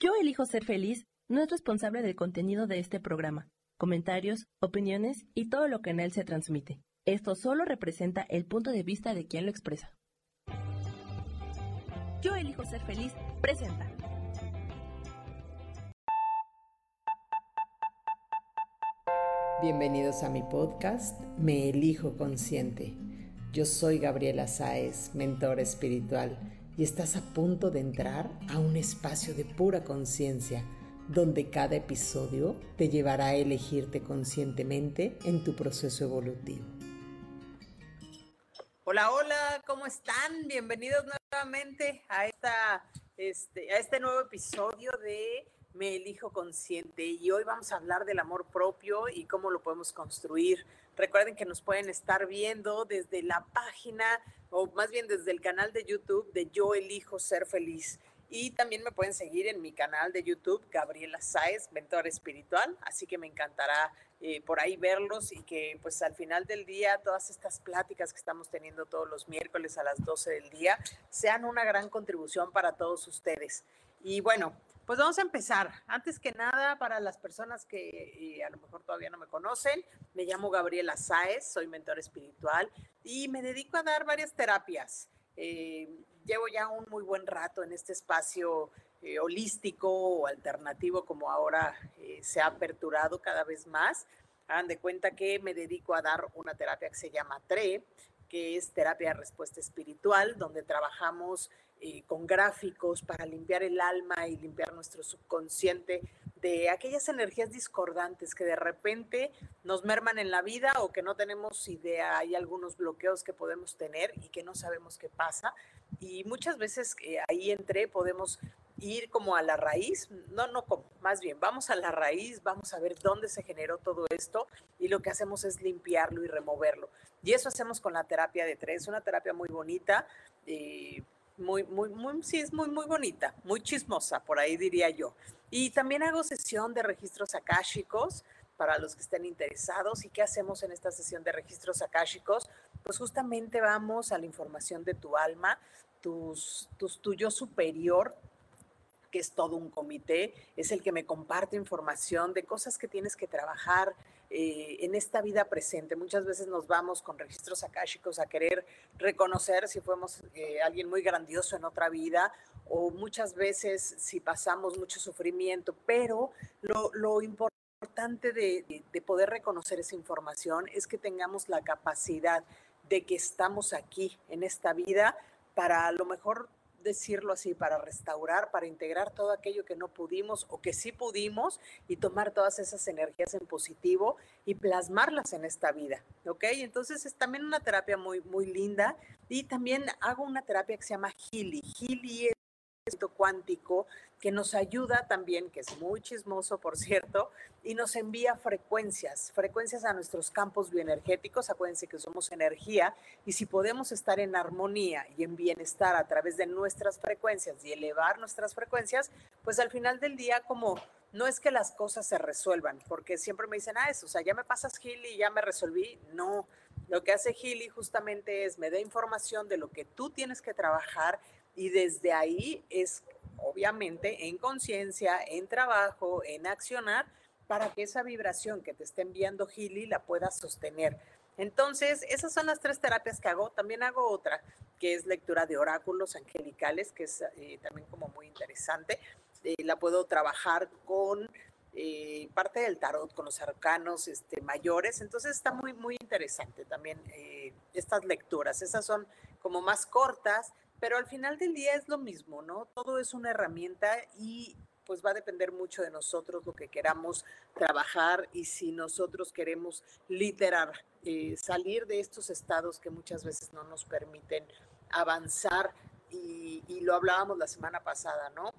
Yo elijo ser feliz no es responsable del contenido de este programa, comentarios, opiniones y todo lo que en él se transmite. Esto solo representa el punto de vista de quien lo expresa. Yo elijo ser feliz presenta. Bienvenidos a mi podcast Me Elijo Consciente. Yo soy Gabriela Sáez, mentor espiritual, y estás a punto de entrar a un espacio de pura conciencia, donde cada episodio te llevará a elegirte conscientemente en tu proceso evolutivo. Hola, hola, ¿cómo están? Bienvenidos nuevamente a, esta, este, a este nuevo episodio de Me Elijo Consciente. Y hoy vamos a hablar del amor propio y cómo lo podemos construir. Recuerden que nos pueden estar viendo desde la página o más bien desde el canal de YouTube de Yo Elijo Ser Feliz. Y también me pueden seguir en mi canal de YouTube, Gabriela Sáez, mentor espiritual. Así que me encantará eh, por ahí verlos y que pues al final del día todas estas pláticas que estamos teniendo todos los miércoles a las 12 del día sean una gran contribución para todos ustedes. Y bueno, pues vamos a empezar. Antes que nada, para las personas que eh, a lo mejor todavía no me conocen, me llamo Gabriela Sáez, soy mentor espiritual y me dedico a dar varias terapias. Eh, llevo ya un muy buen rato en este espacio eh, holístico o alternativo como ahora se ha aperturado cada vez más. Hagan de cuenta que me dedico a dar una terapia que se llama TRE, que es terapia de respuesta espiritual, donde trabajamos eh, con gráficos para limpiar el alma y limpiar nuestro subconsciente de aquellas energías discordantes que de repente nos merman en la vida o que no tenemos idea, hay algunos bloqueos que podemos tener y que no sabemos qué pasa. Y muchas veces eh, ahí entre podemos ir como a la raíz, no, no, más bien, vamos a la raíz, vamos a ver dónde se generó todo esto y lo que hacemos es limpiarlo y removerlo. Y eso hacemos con la terapia de tres, una terapia muy bonita. Eh, muy, muy, muy, sí, es muy, muy bonita, muy chismosa, por ahí diría yo. Y también hago sesión de registros akáshicos para los que estén interesados. ¿Y qué hacemos en esta sesión de registros akáshicos? Pues justamente vamos a la información de tu alma, tus, tus, tu yo superior, que es todo un comité, es el que me comparte información de cosas que tienes que trabajar, eh, en esta vida presente. Muchas veces nos vamos con registros akáshicos a querer reconocer si fuimos eh, alguien muy grandioso en otra vida o muchas veces si pasamos mucho sufrimiento, pero lo, importante de, de poder reconocer esa información es que tengamos la capacidad de que estamos aquí en esta vida para a lo mejor decirlo así, para restaurar, para integrar todo aquello que no pudimos o que sí pudimos y tomar todas esas energías en positivo y plasmarlas en esta vida, ¿ok? Entonces es también una terapia muy, muy linda y también hago una terapia que se llama Healy. Healy cuántico que nos ayuda también, que es muy chismoso, por cierto, y nos envía frecuencias, frecuencias a nuestros campos bioenergéticos. Acuérdense que somos energía y si podemos estar en armonía y en bienestar a través de nuestras frecuencias y elevar nuestras frecuencias, pues al final del día como no es que las cosas se resuelvan, porque siempre me dicen, ah, eso, o sea, ya me pasas Gili y ya me resolví. No, lo que hace Gili justamente es me da información de lo que tú tienes que trabajar y desde ahí es obviamente en conciencia, en trabajo, en accionar, para que esa vibración que te esté enviando Gili la puedas sostener. Entonces, esas son las tres terapias que hago. También hago otra, que es lectura de oráculos angelicales, que es eh, también como muy interesante. Eh, la puedo trabajar con eh, parte del tarot, con los arcanos este, mayores. Entonces, está muy, muy interesante también estas lecturas. Esas son como más cortas, pero al final del día es lo mismo, ¿no? Todo es una herramienta y pues va a depender mucho de nosotros lo que queramos trabajar y si nosotros queremos literar, eh, salir de estos estados que muchas veces no nos permiten avanzar y, y lo hablábamos la semana pasada, ¿no?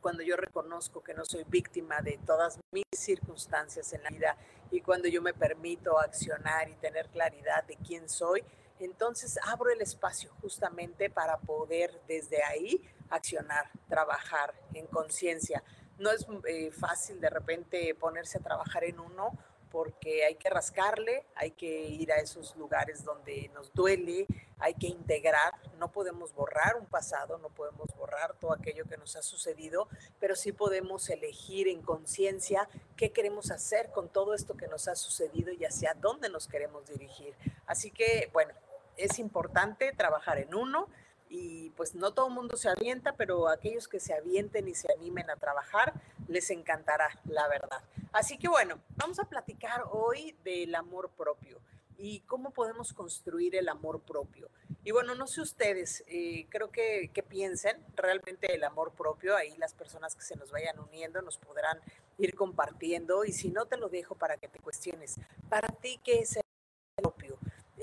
Cuando yo reconozco que no soy víctima de todas mis circunstancias en la vida y cuando yo me permito accionar y tener claridad de quién soy, entonces abro el espacio justamente para poder desde ahí accionar, trabajar en conciencia. No es eh, fácil de repente ponerse a trabajar en uno porque hay que rascarle, hay que ir a esos lugares donde nos duele, hay que integrar, no podemos borrar un pasado, no podemos borrar todo aquello que nos ha sucedido, pero sí podemos elegir en conciencia qué queremos hacer con todo esto que nos ha sucedido y hacia dónde nos queremos dirigir. Así que, bueno, es importante trabajar en uno y pues no todo el mundo se avienta, pero aquellos que se avienten y se animen a trabajar, les encantará, la verdad. Así que bueno, vamos a platicar hoy del amor propio y cómo podemos construir el amor propio. Y bueno, no sé ustedes, eh, creo que, que, piensen realmente el amor propio, ahí las personas que se nos vayan uniendo nos podrán ir compartiendo y si no te lo dejo para que te cuestiones, para ti, ¿qué es?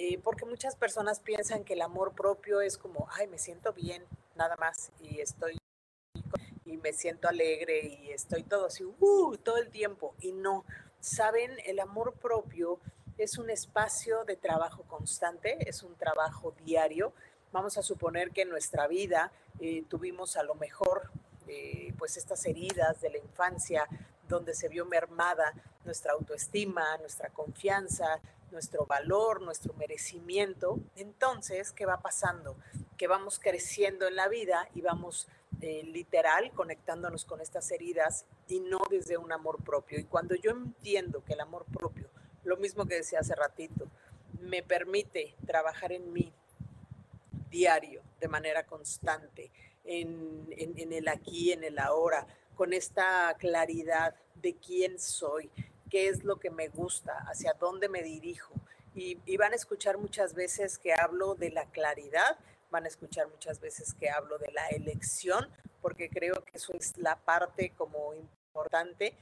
Eh, porque muchas personas piensan que el amor propio es como, ay, me siento bien, nada más, y estoy y me siento alegre y estoy todo así, uh, todo el tiempo. Y no, saben, el amor propio es un espacio de trabajo constante, es un trabajo diario. Vamos a suponer que en nuestra vida eh, tuvimos a lo mejor eh, pues estas heridas de la infancia donde se vio mermada nuestra autoestima, nuestra confianza, nuestro valor, nuestro merecimiento. Entonces, ¿qué va pasando? Que vamos creciendo en la vida y vamos eh, literal conectándonos con estas heridas y no desde un amor propio. Y cuando yo entiendo que el amor propio lo mismo que decía hace ratito, me permite trabajar en mí diario, de manera constante, en, el aquí, en el ahora, con esta claridad de quién soy, qué es lo que me gusta, hacia dónde me dirijo. Y, van a escuchar muchas veces que hablo de la claridad, van a escuchar muchas veces que hablo de la elección, porque creo que eso es la parte como importante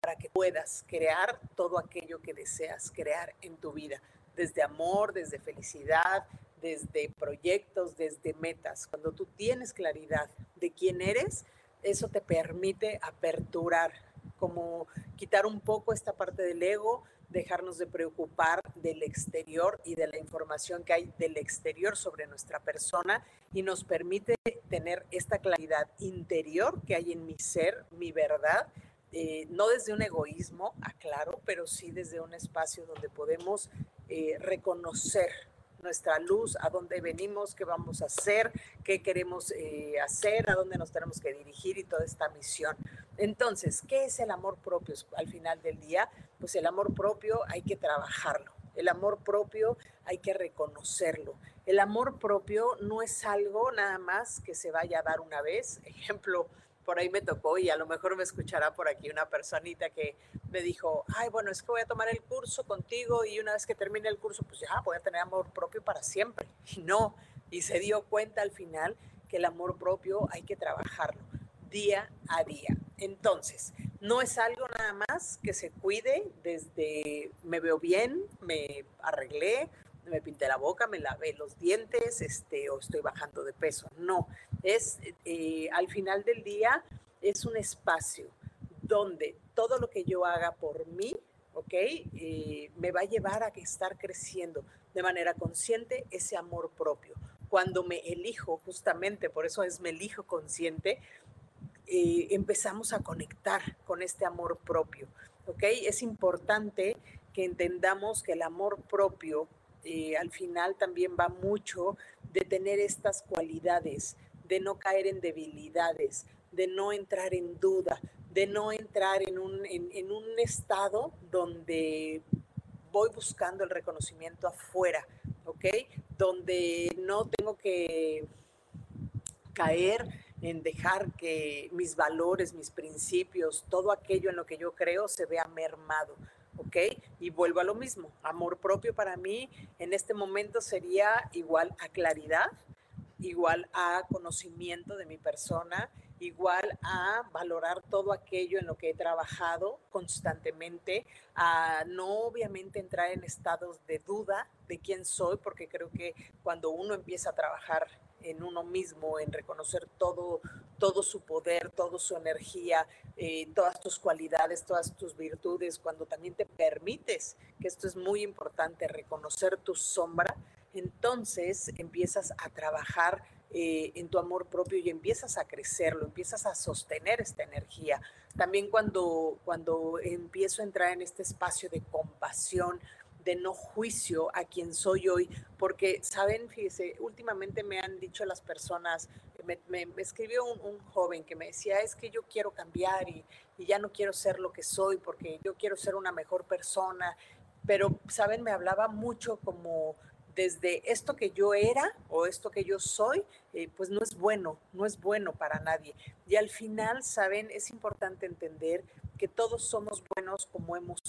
para que puedas crear todo aquello que deseas crear en tu vida, desde amor, desde felicidad, desde proyectos, desde metas. Cuando tú tienes claridad de quién eres, eso te permite aperturar, como quitar un poco esta parte del ego, dejarnos de preocupar del exterior y de la información que hay del exterior sobre nuestra persona y nos permite tener esta claridad interior que hay en mi ser, mi verdad, eh, no desde un egoísmo, aclaro, pero sí desde un espacio donde podemos eh, reconocer nuestra luz, a dónde venimos, qué vamos a hacer, qué queremos eh, hacer, a dónde nos tenemos que dirigir y toda esta misión. Entonces, ¿qué es el amor propio al final del día? Pues el amor propio hay que trabajarlo. El amor propio hay que reconocerlo. El amor propio no es algo nada más que se vaya a dar una vez. Ejemplo, por ahí me tocó y a lo mejor me escuchará por aquí una personita que me dijo, ay, bueno, es que voy a tomar el curso contigo y una vez que termine el curso, pues ya voy a tener amor propio para siempre. Y no, y se dio cuenta al final que el amor propio hay que trabajarlo día a día. Entonces, no es algo nada más que se cuide desde me veo bien, me arreglé, me pinté la boca, me lavé los dientes, este, o estoy bajando de peso. No, es eh, al final del día es un espacio donde todo lo que yo haga por mí, ¿ok? Eh, me va a llevar a estar creciendo de manera consciente ese amor propio. Cuando me elijo, justamente, por eso es me elijo consciente, eh, empezamos a conectar con este amor propio, ¿ok? Es importante que entendamos que el amor propio eh, al final también va mucho de tener estas cualidades, de no caer en debilidades, de no entrar en duda, de no entrar en un, en, un estado donde voy buscando el reconocimiento afuera, ¿ok? Donde no tengo que caer en dejar que mis valores, mis principios, todo aquello en lo que yo creo se vea mermado. ¿ok? Y vuelvo a lo mismo, amor propio para mí en este momento sería igual a claridad, igual a conocimiento de mi persona, igual a valorar todo aquello en lo que he trabajado constantemente, a no obviamente entrar en estados de duda de quién soy, porque creo que cuando uno empieza a trabajar en uno mismo, en reconocer todo, todo su poder, toda su energía, eh, todas tus cualidades, todas tus virtudes, cuando también te permites, que esto es muy importante, reconocer tu sombra, entonces empiezas a trabajar eh, en tu amor propio y empiezas a crecerlo, empiezas a sostener esta energía. También cuando, cuando empiezo a entrar en este espacio de compasión, de no juicio a quien soy hoy, porque, saben, fíjese, últimamente me han dicho las personas, me, escribió un, joven que me decía, es que yo quiero cambiar y, y ya no quiero ser lo que soy, porque yo quiero ser una mejor persona, pero, saben, me hablaba mucho como desde esto que yo era o esto que yo soy, eh, pues no es bueno, no es bueno para nadie. Y al final, saben, es importante entender que todos somos buenos como hemos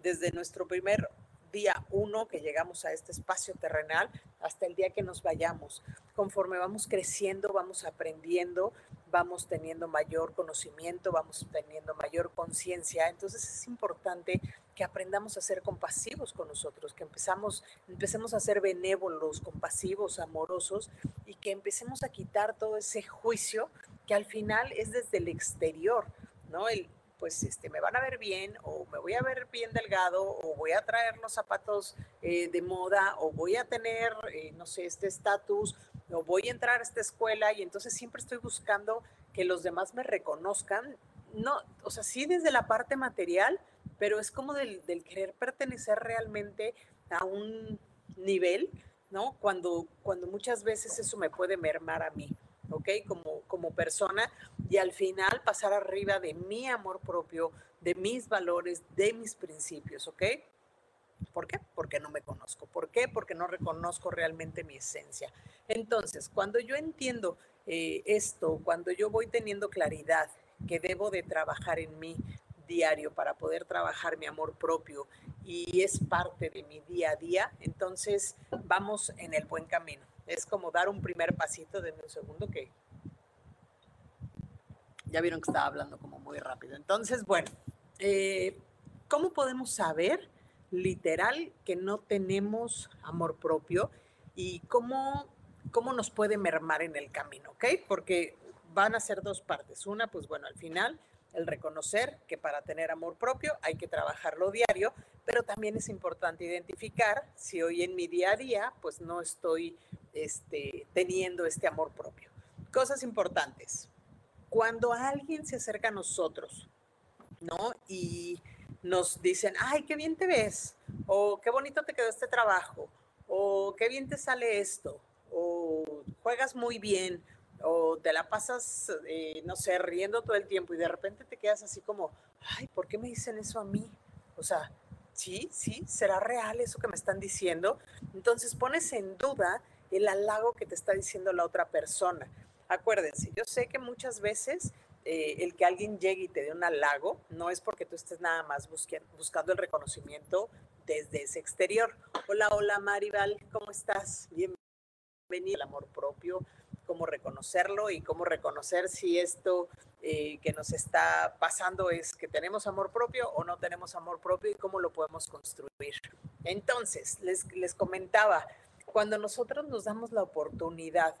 desde nuestro primer día uno que llegamos a este espacio terrenal hasta el día que nos vayamos. Conforme vamos creciendo, vamos aprendiendo, vamos teniendo mayor conocimiento, vamos teniendo mayor conciencia. Entonces es importante que aprendamos a ser compasivos con nosotros, que empezamos, empecemos a ser benévolos, compasivos, amorosos y que empecemos a quitar todo ese juicio que al final es desde el exterior, ¿no? El, pues este, me van a ver bien o me voy a ver bien delgado o voy a traer los zapatos eh, de moda o voy a tener, eh, no sé, este estatus o voy a entrar a esta escuela y entonces siempre estoy buscando que los demás me reconozcan. No, o sea, sí desde la parte material, pero es como del, querer pertenecer realmente a un nivel, ¿no? Cuando, cuando muchas veces eso me puede mermar a mí. ¿ok? Como, como persona y al final pasar arriba de mi amor propio, de mis valores, de mis principios, ¿ok? ¿Por qué? Porque no me conozco. ¿Por qué? Porque no reconozco realmente mi esencia. Entonces, cuando yo entiendo eh, esto, cuando yo voy teniendo claridad que debo de trabajar en mí diario para poder trabajar mi amor propio y es parte de mi día a día, entonces vamos en el buen camino es como dar un primer pasito de un segundo que ya vieron que estaba hablando como muy rápido. Entonces, bueno, eh, ¿cómo podemos saber literal que no tenemos amor propio y cómo, cómo nos puede mermar en el camino, ¿ok? Porque van a ser dos partes. Una, pues bueno, al final el reconocer que para tener amor propio hay que trabajarlo diario, pero también es importante identificar si hoy en mi día a día pues no estoy este, teniendo este amor propio. Cosas importantes. Cuando alguien se acerca a nosotros, ¿no? Y nos dicen, ay, qué bien te ves, o qué bonito te quedó este trabajo, o qué bien te sale esto, o juegas muy bien, o te la pasas, eh, no sé, riendo todo el tiempo y de repente te quedas así como, ay, ¿por qué me dicen eso a mí? O sea, sí, sí, será real eso que me están diciendo. Entonces pones en duda el halago que te está diciendo la otra persona. Acuérdense, yo sé que muchas veces eh, el que alguien llegue y te dé un halago no es porque tú estés nada más buscando el reconocimiento desde ese exterior. Hola, hola Maribal, ¿cómo estás? Bienvenido al amor propio cómo reconocerlo y cómo reconocer si esto eh, que nos está pasando es que tenemos amor propio o no tenemos amor propio y cómo lo podemos construir. Entonces, les, les comentaba, cuando nosotros nos damos la oportunidad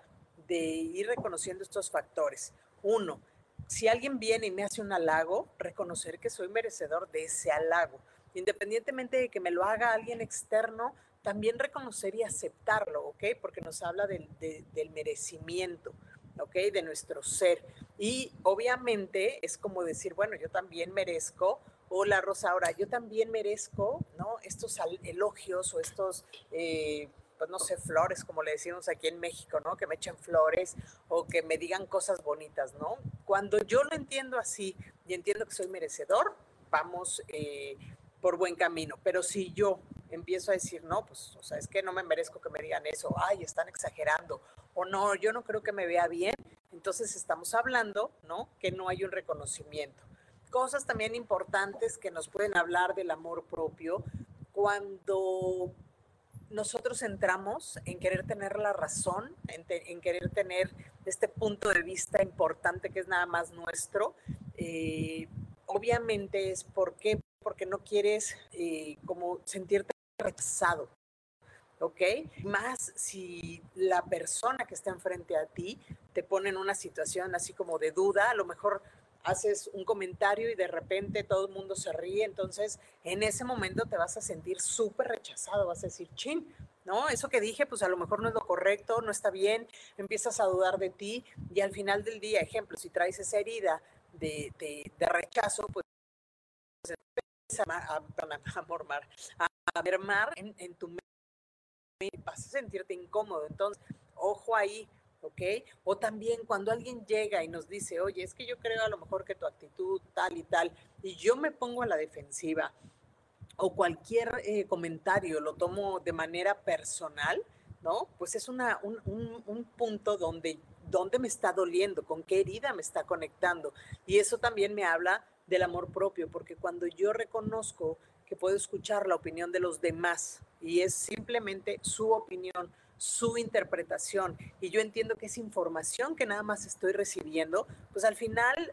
de ir reconociendo estos factores, uno, si alguien viene y me hace un halago, reconocer que soy merecedor de ese halago. Independientemente de que me lo haga alguien externo, también reconocer y aceptarlo, ¿ok? Porque nos habla del, del merecimiento, ¿ok? De nuestro ser. Y obviamente es como decir, bueno, yo también merezco, hola Rosa, ahora yo también merezco, ¿no? Estos elogios o estos... Eh, pues no sé, flores, como le decimos aquí en México, ¿no? Que me echen flores o que me digan cosas bonitas, ¿no? Cuando yo lo entiendo así y entiendo que soy merecedor, vamos eh, por buen camino. Pero si yo empiezo a decir, no, pues, o sea, es que no me merezco que me digan eso, ay, están exagerando, o no, yo no creo que me vea bien, entonces estamos hablando, ¿no? Que no hay un reconocimiento. Cosas también importantes que nos pueden hablar del amor propio cuando nosotros entramos en querer tener la razón, en, querer tener este punto de vista importante que es nada más nuestro, eh, obviamente es porque porque no quieres eh, como sentirte rechazado, ¿ok? Más si la persona que está enfrente a ti te pone en una situación así como de duda, a lo mejor haces un comentario y de repente todo el mundo se ríe, entonces en ese momento te vas a sentir súper rechazado, vas a decir, chin, ¿no? Eso que dije, pues a lo mejor no es lo correcto, no está bien, empiezas a dudar de ti y al final del día, ejemplo, si traes esa herida de, de rechazo, pues a, a, a, mermar en, en tu mente, vas a sentirte incómodo. Entonces, ojo ahí, ¿ok? O también cuando alguien llega y nos dice, oye, es que yo creo a lo mejor que tu actitud tal y tal, y yo me pongo a la defensiva, o cualquier eh, comentario lo tomo de manera personal, ¿no? Pues es una, un, un, punto donde, donde me está doliendo, con qué herida me está conectando. Y eso también me habla del amor propio, porque cuando yo reconozco que puedo escuchar la opinión de los demás y es simplemente su opinión, su interpretación, y yo entiendo que es información que nada más estoy recibiendo, pues al final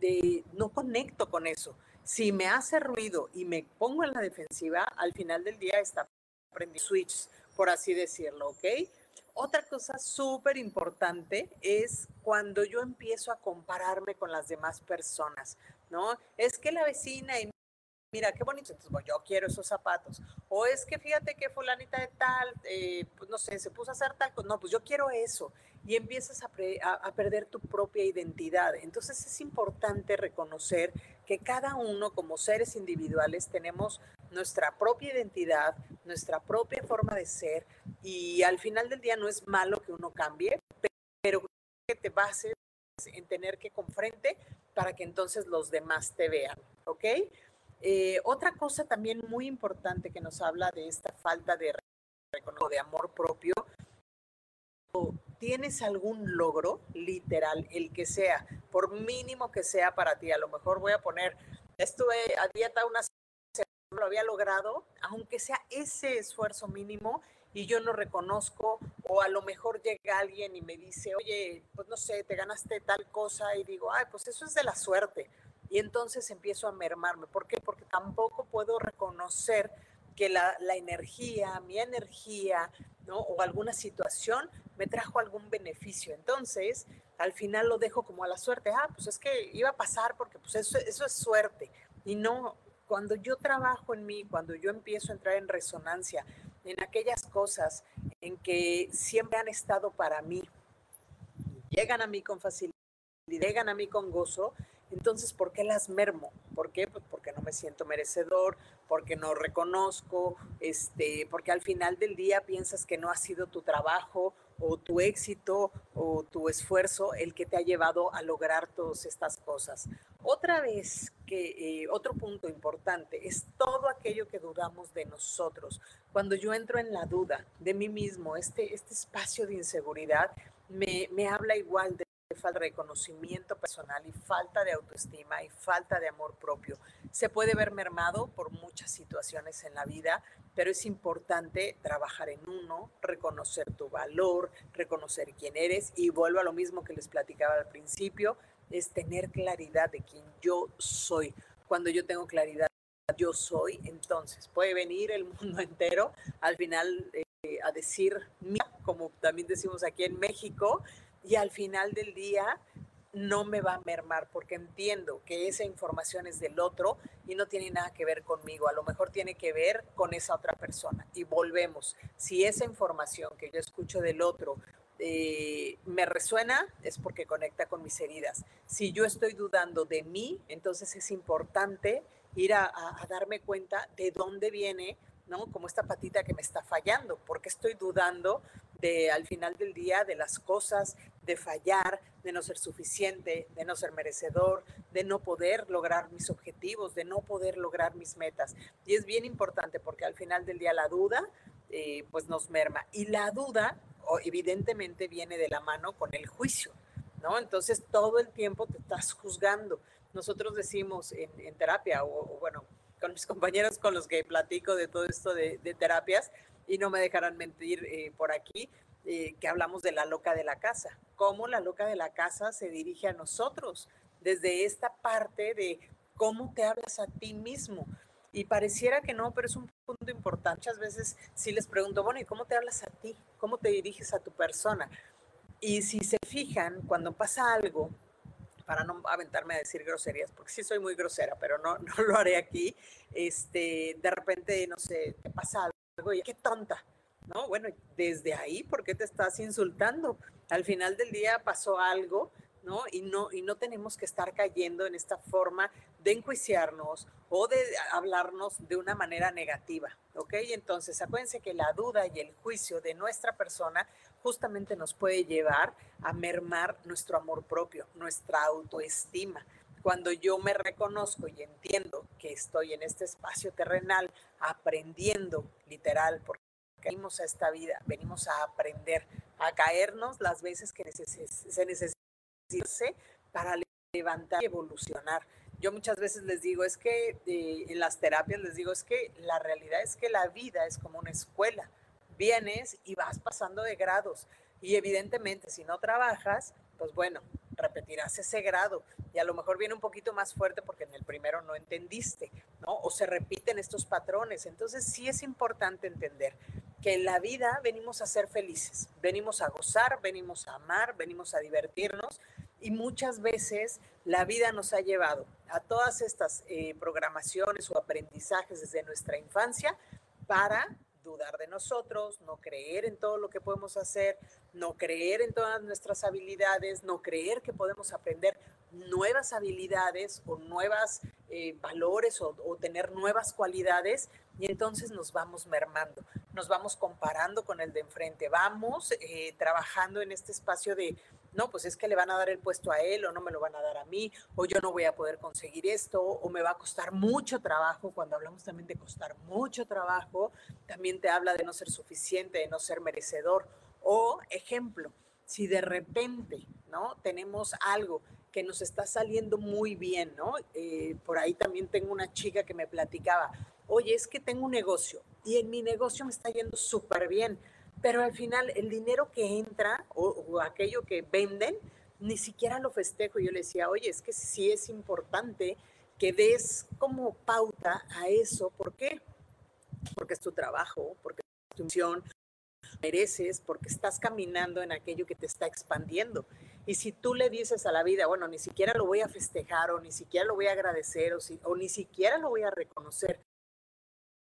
de, no conecto con eso. Si me hace ruido y me pongo en la defensiva, al final del día está prendiendo switch, por así decirlo, ¿ok? Otra cosa súper importante es cuando yo empiezo a compararme con las demás personas, ¿no? Es que la vecina y mira, qué bonito, entonces bueno, yo quiero esos zapatos. O es que fíjate que fulanita de tal, eh, pues no sé, se puso a hacer tal, no, pues yo quiero eso. Y empiezas a, a, perder tu propia identidad. Entonces es importante reconocer que cada uno como seres individuales tenemos nuestra propia identidad, nuestra propia forma de ser y al final del día no es malo que uno cambie, pero que te bases en tener que confrente para que entonces los demás te vean, ¿ok? Eh, otra cosa también muy importante que nos habla de esta falta de, de amor propio, tienes algún logro, literal, el que sea, por mínimo que sea para ti, a lo mejor voy a poner, estuve a dieta una semana, lo había logrado, aunque sea ese esfuerzo mínimo y yo no reconozco, o a lo mejor llega alguien y me dice, oye, pues no sé, te ganaste tal cosa y digo, ay, pues eso es de la suerte y entonces empiezo a mermarme. ¿Por qué? Porque tampoco puedo reconocer que la, energía, mi energía, ¿no? O alguna situación me trajo algún beneficio. Entonces, al final lo dejo como a la suerte. Ah, pues es que iba a pasar porque pues eso, eso es suerte. Y no, cuando yo trabajo en mí, cuando yo empiezo a entrar en resonancia en aquellas cosas en que siempre han estado para mí, llegan a mí con facilidad, llegan a mí con gozo, entonces, ¿por qué las mermo? ¿Por qué? Pues porque no me siento merecedor, porque no reconozco, este, porque al final del día piensas que no ha sido tu trabajo o tu éxito o tu esfuerzo el que te ha llevado a lograr todas estas cosas. Otra vez que eh, otro punto importante es todo aquello que dudamos de nosotros. Cuando yo entro en la duda de mí mismo, este, este espacio de inseguridad me, me habla igual de falta de reconocimiento personal y falta de autoestima y falta de amor propio. Se puede ver mermado por muchas situaciones en la vida, pero es importante trabajar en uno, reconocer tu valor, reconocer quién eres y vuelvo a lo mismo que les platicaba al principio, es tener claridad de quién yo soy. Cuando yo tengo claridad yo soy, entonces puede venir el mundo entero al final eh, a decir, como también decimos aquí en México, y al final del día no me va a mermar porque entiendo que esa información es del otro y no tiene nada que ver conmigo, a lo mejor tiene que ver con esa otra persona. Y volvemos, si esa información que yo escucho del otro eh, me resuena, es porque conecta con mis heridas. Si yo estoy dudando de mí, entonces es importante ir a, a darme cuenta de dónde viene ¿no? Como esta patita que me está fallando, porque estoy dudando de al final del día de las cosas, de fallar, de no ser suficiente, de no ser merecedor, de no poder lograr mis objetivos, de no poder lograr mis metas. Y es bien importante porque al final del día la duda eh, pues nos merma. Y la duda evidentemente viene de la mano con el juicio, ¿no? Entonces todo el tiempo te estás juzgando. Nosotros decimos en, terapia, o, bueno, con mis compañeros con los que platico de todo esto de, terapias, y no me dejarán mentir eh, por aquí, eh, que hablamos de la loca de la casa, cómo la loca de la casa se dirige a nosotros, desde esta parte de cómo te hablas a ti mismo. Y pareciera que no, pero es un punto importante. Muchas veces sí les pregunto, bueno, ¿y cómo te hablas a ti? ¿Cómo te diriges a tu persona? Y si se fijan, cuando pasa algo, para no aventarme a decir groserías, porque sí soy muy grosera, pero no, no lo haré aquí, este, de repente, no sé, te pasa algo qué tonta, ¿no? Bueno, desde ahí, ¿por qué te estás insultando? Al final del día pasó algo, ¿no? Y, no, y no tenemos que estar cayendo en esta forma de enjuiciarnos o de hablarnos de una manera negativa, ¿ok? Entonces, acuérdense que la duda y el juicio de nuestra persona justamente nos puede llevar a mermar nuestro amor propio, nuestra autoestima. Cuando yo me reconozco y entiendo que estoy en este espacio terrenal aprendiendo, literal, porque venimos a esta vida, venimos a aprender, a caernos las veces que se necesita para levantar y evolucionar. Yo muchas veces les digo, es que eh, en las terapias les digo, es que la realidad es que la vida es como una escuela. Vienes y vas pasando de grados. Y evidentemente, si no trabajas, pues bueno, repetirás ese grado y a lo mejor viene un poquito más fuerte porque en el primero no entendiste, ¿no? O se repiten estos patrones. Entonces sí es importante entender que en la vida venimos a ser felices, venimos a gozar, venimos a amar, venimos a divertirnos y muchas veces la vida nos ha llevado a todas estas eh, programaciones o aprendizajes desde nuestra infancia para dudar de nosotros, no creer en todo lo que podemos hacer, no creer en todas nuestras habilidades, no creer que podemos aprender nuevas habilidades o nuevos eh, valores o, tener nuevas cualidades y entonces nos vamos mermando, nos vamos comparando con el de enfrente, vamos eh, trabajando en este espacio de no, pues es que le van a dar el puesto a él o no me lo van a dar a mí, o yo no voy a poder conseguir esto, o me va a costar mucho trabajo. Cuando hablamos también de costar mucho trabajo, también te habla de no ser suficiente, de no ser merecedor. O, ejemplo, si de repente, ¿no? Tenemos algo que nos está saliendo muy bien, ¿no? Eh, por ahí también tengo una chica que me platicaba, oye, es que tengo un negocio y en mi negocio me está yendo súper bien pero al final el dinero que entra o, aquello que venden, ni siquiera lo festejo. Yo le decía, oye, es que sí es importante que des como pauta a eso. ¿Por qué? Porque es tu trabajo, porque es tu misión, mereces, porque estás caminando en aquello que te está expandiendo. Y si tú le dices a la vida, bueno, ni siquiera lo voy a festejar o ni siquiera lo voy a agradecer o, si, o ni siquiera lo voy a reconocer,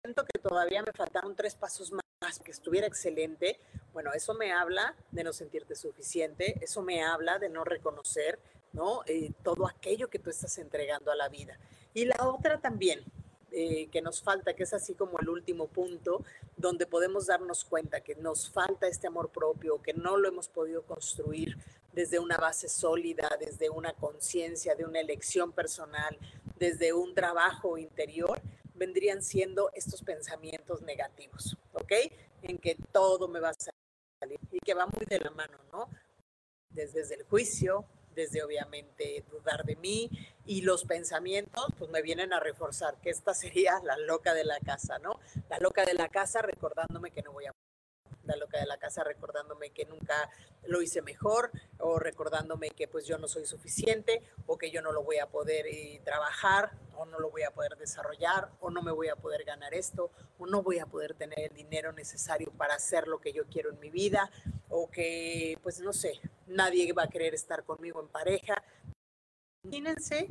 siento que todavía me faltaron tres pasos más que estuviera excelente, bueno, eso me habla de no sentirte suficiente, eso me habla de no reconocer, ¿no? Eh, todo aquello que tú estás entregando a la vida. Y la otra también, eh, que nos falta, que es así como el último punto, donde podemos darnos cuenta que nos falta este amor propio, que no lo hemos podido construir desde una base sólida, desde una conciencia, de una elección personal, desde un trabajo interior, vendrían siendo estos pensamientos negativos, ¿ok? En que todo me va a salir y que va muy de la mano, ¿no? Desde, el juicio, desde obviamente dudar de mí y los pensamientos pues me vienen a reforzar que esta sería la loca de la casa, ¿no? La loca de la casa recordándome que no voy a la loca de la casa recordándome que nunca lo hice mejor o recordándome que pues yo no soy suficiente o que yo no lo voy a poder eh, trabajar o no lo voy a poder desarrollar o no me voy a poder ganar esto o no voy a poder tener el dinero necesario para hacer lo que yo quiero en mi vida o que pues no sé, nadie va a querer estar conmigo en pareja. Imagínense,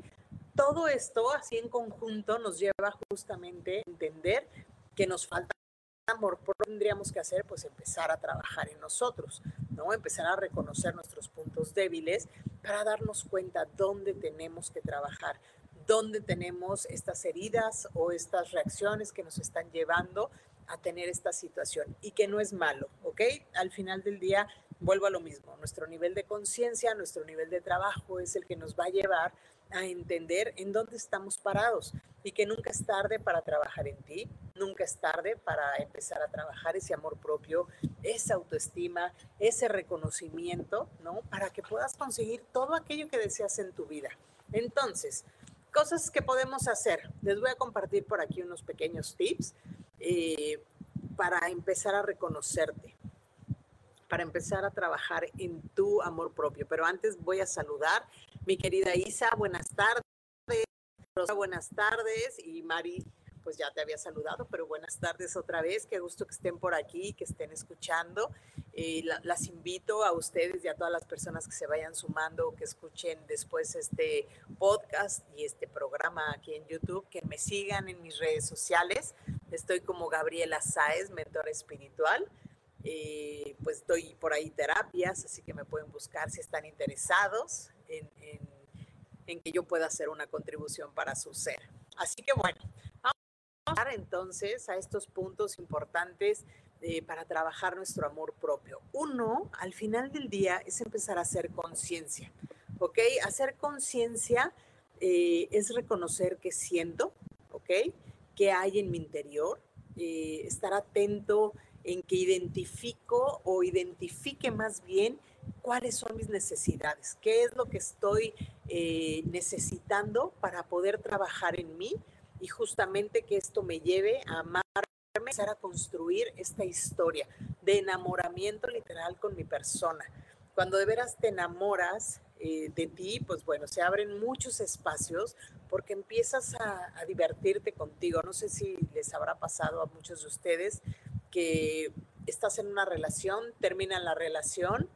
todo esto así en conjunto nos lleva justamente a entender que nos falta amor tendríamos que hacer pues empezar a trabajar en nosotros, ¿no? Empezar a reconocer nuestros puntos débiles para darnos cuenta dónde tenemos que trabajar, dónde tenemos estas heridas o estas reacciones que nos están llevando a tener esta situación y que no es malo, ¿ok? Al final del día vuelvo a lo mismo, nuestro nivel de conciencia, nuestro nivel de trabajo es el que nos va a llevar a entender en dónde estamos parados y que nunca es tarde para trabajar en ti, nunca es tarde para empezar a trabajar ese amor propio, esa autoestima, ese reconocimiento, ¿no? Para que puedas conseguir todo aquello que deseas en tu vida. Entonces, cosas que podemos hacer. Les voy a compartir por aquí unos pequeños tips eh, para empezar a reconocerte para empezar a trabajar en tu amor propio. Pero antes voy a saludar mi querida Isa, buenas tardes. Rosa, buenas tardes. Y Mari, pues ya te había saludado, pero buenas tardes otra vez. Qué gusto que estén por aquí, que estén escuchando. Eh, las invito a ustedes y a todas las personas que se vayan sumando, que escuchen después este podcast y este programa aquí en YouTube, que me sigan en mis redes sociales. Estoy como Gabriela Sáez, mentora espiritual. Eh, pues doy por ahí terapias, así que me pueden buscar si están interesados en que yo pueda hacer una contribución para su ser. Así que bueno, vamos a entonces a estos puntos importantes eh, para trabajar nuestro amor propio. Uno, al final del día, es empezar a hacer conciencia, ¿ok? Hacer conciencia eh, es reconocer que siento, ¿ok? ¿Qué hay en mi interior? Eh, estar atento en que identifico o identifique más bien cuáles son mis necesidades, qué es lo que estoy necesitando para poder trabajar en mí y justamente que esto me lleve a empezar a construir esta historia de enamoramiento literal con mi persona. Cuando de veras te enamoras eh, de ti, pues bueno, se abren muchos espacios porque empiezas a, a, divertirte contigo. No sé si les habrá pasado a muchos de ustedes que estás en una relación, terminan la relación.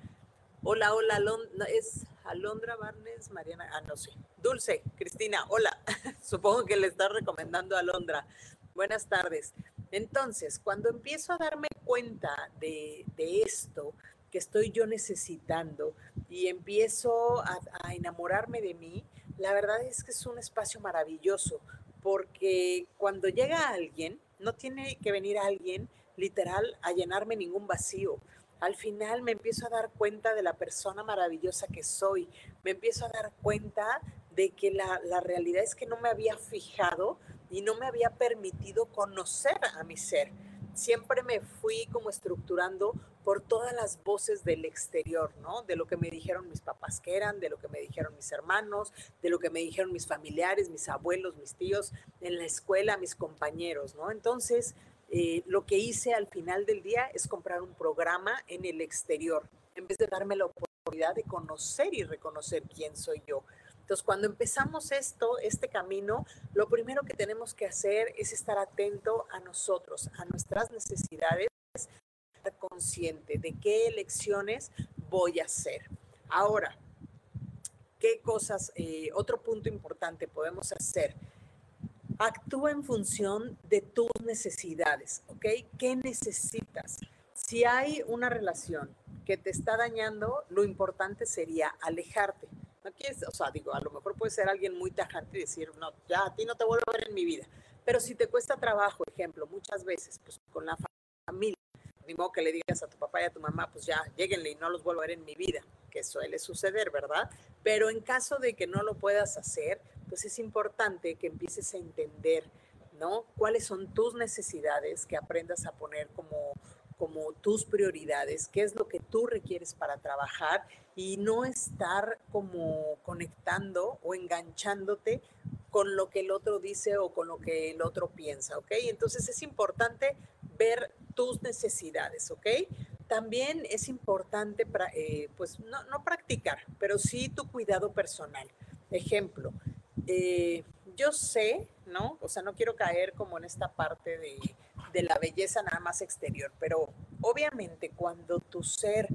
Hola, hola, Alondra, es Alondra Barnes, Mariana, ah, no sé. Dulce, Cristina, hola. Supongo que le estás recomendando a Alondra. Buenas tardes. Entonces, cuando empiezo a darme cuenta de, esto que estoy yo necesitando y empiezo a, a enamorarme de mí, la verdad es que es un espacio maravilloso, porque cuando llega alguien, no tiene que venir alguien literal a llenarme ningún vacío. Al final me empiezo a dar cuenta de la persona maravillosa que soy, me empiezo a dar cuenta de que la, la realidad es que no me había fijado y no me había permitido conocer a mi ser. Siempre me fui como estructurando por todas las voces del exterior, ¿no? De lo que me dijeron mis papás que eran, de lo que me dijeron mis hermanos, de lo que me dijeron mis familiares, mis abuelos, mis tíos, en la escuela, mis compañeros, ¿no? Entonces, eh, lo que hice al final del día es comprar un programa en el exterior, en vez de darme la oportunidad de conocer y reconocer quién soy yo. Entonces, cuando empezamos esto, este camino, lo primero que tenemos que hacer es estar atento a nosotros, a nuestras necesidades, estar consciente de qué elecciones voy a hacer. Ahora, ¿qué cosas, eh, otro punto importante podemos hacer? Actúa en función de tus necesidades, ¿ok? ¿Qué necesitas? Si hay una relación que te está dañando, lo importante sería alejarte no quieres, o sea, digo, a lo mejor puede ser alguien muy tajante y decir, no, ya a ti no te vuelvo a ver en mi vida. Pero si te cuesta trabajo, ejemplo, muchas veces, pues con la familia, ni modo que le digas a tu papá y a tu mamá, pues ya, lleguenle y no los vuelvo a ver en mi vida, que suele suceder, ¿verdad? Pero en caso de que no lo puedas hacer, pues es importante que empieces a entender, ¿no? ¿Cuáles son tus necesidades que aprendas a poner como como tus prioridades, qué es lo que tú requieres para trabajar y no estar como conectando o enganchándote con lo que el otro dice o con lo que el otro piensa, ¿ok? Entonces es importante ver tus necesidades, ¿ok? También es importante, eh, pues no, no, practicar, pero sí tu cuidado personal. Ejemplo, eh, yo sé, ¿no? O sea, no quiero caer como en esta parte de de la belleza nada más exterior, pero obviamente cuando tu ser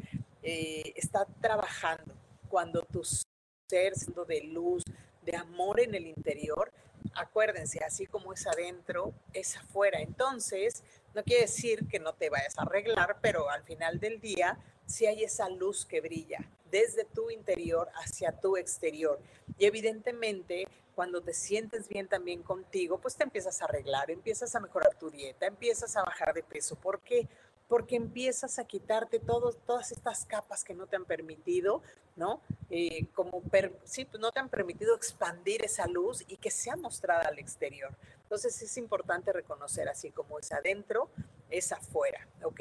eh, está trabajando, cuando tu ser siendo de luz, de amor en el interior, acuérdense, así como es adentro, es afuera. Entonces, no quiere decir que no te vayas a arreglar, pero al final del día, si hay esa luz que brilla desde tu interior hacia tu exterior. Y evidentemente cuando te sientes bien también contigo, pues te empiezas a arreglar, empiezas a mejorar tu dieta, empiezas a bajar de peso. ¿Por qué? Porque empiezas a quitarte todas estas capas que no te han permitido, ¿no? Eh, como, sí, pues no te han permitido expandir esa luz y que sea mostrada al exterior. Entonces es importante reconocer así como es adentro, es afuera, ¿ok?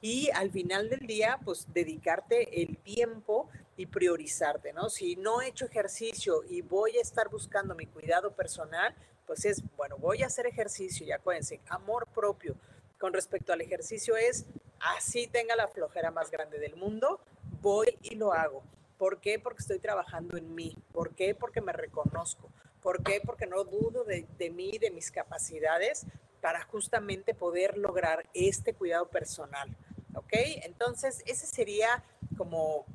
Y al final del día, pues dedicarte el tiempo y priorizarte, ¿no? Si no he hecho ejercicio y voy a estar buscando mi cuidado personal, pues es, bueno, voy a hacer ejercicio y acuérdense, amor propio con respecto al ejercicio es, así tenga la flojera más grande del mundo, voy y lo hago. ¿Por qué? Porque estoy trabajando en mí. ¿Por qué? Porque me reconozco. ¿Por qué? Porque no dudo de, de mí, de mis capacidades para justamente poder lograr este cuidado personal. ¿Ok? Entonces, ese sería como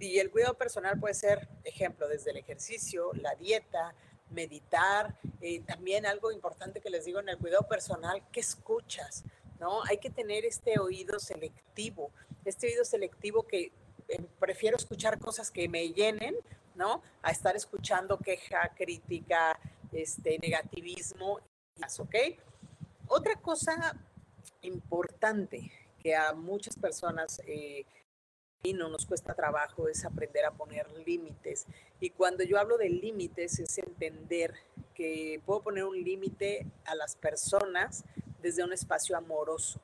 y el cuidado personal puede ser, ejemplo, desde el ejercicio, la dieta, meditar, eh, también algo importante que les digo en el cuidado personal, que escuchas, ¿no? Hay que tener este oído selectivo, este oído selectivo que eh, prefiero escuchar cosas que me llenen ¿no? A estar escuchando queja, crítica, este, negativismo, ¿ok? Otra cosa importante que a muchas personas eh, y no nos cuesta trabajo es aprender a poner límites. Y cuando yo hablo de límites es entender que puedo poner un límite a las personas desde un espacio amoroso,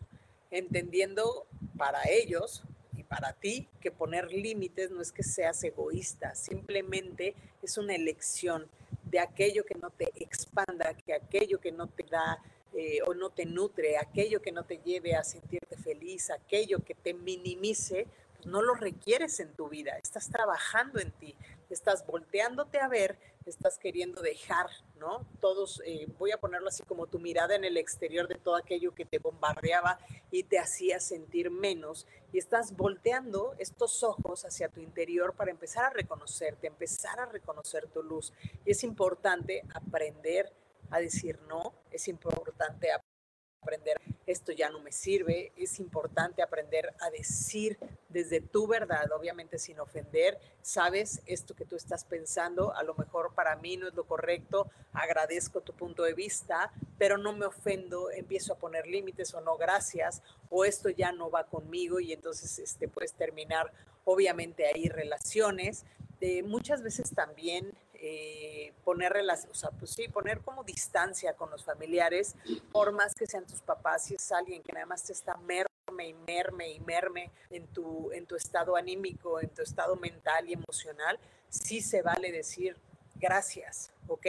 entendiendo para ellos y para ti que poner límites no es que seas egoísta, simplemente es una elección de aquello que no te expanda, que aquello que no te da eh, o no te nutre, aquello que no te lleve a sentirte feliz, aquello que te minimice, no lo requieres en tu vida, estás trabajando en ti, estás volteándote a ver, estás queriendo dejar, ¿no? Todos, eh, voy a ponerlo así como tu mirada en el exterior de todo aquello que te bombardeaba y te hacía sentir menos, y estás volteando estos ojos hacia tu interior para empezar a reconocerte, empezar a reconocer tu luz. Y es importante aprender a decir no, es importante aprender esto ya no me sirve, es importante aprender a decir desde tu verdad, obviamente sin ofender, sabes esto que tú estás pensando, a lo mejor para mí no es lo correcto, agradezco tu punto de vista, pero no me ofendo, empiezo a poner límites o no, gracias, o esto ya no va conmigo y entonces este, puedes terminar obviamente ahí relaciones. Eh, muchas veces también eh, poner relación, o sea, pues sí, poner como distancia con los familiares, por más que sean tus papás, si es alguien que nada más te está merme y merme y merme en tu, en tu estado anímico, en tu estado mental y emocional, sí se vale decir gracias, ¿ok?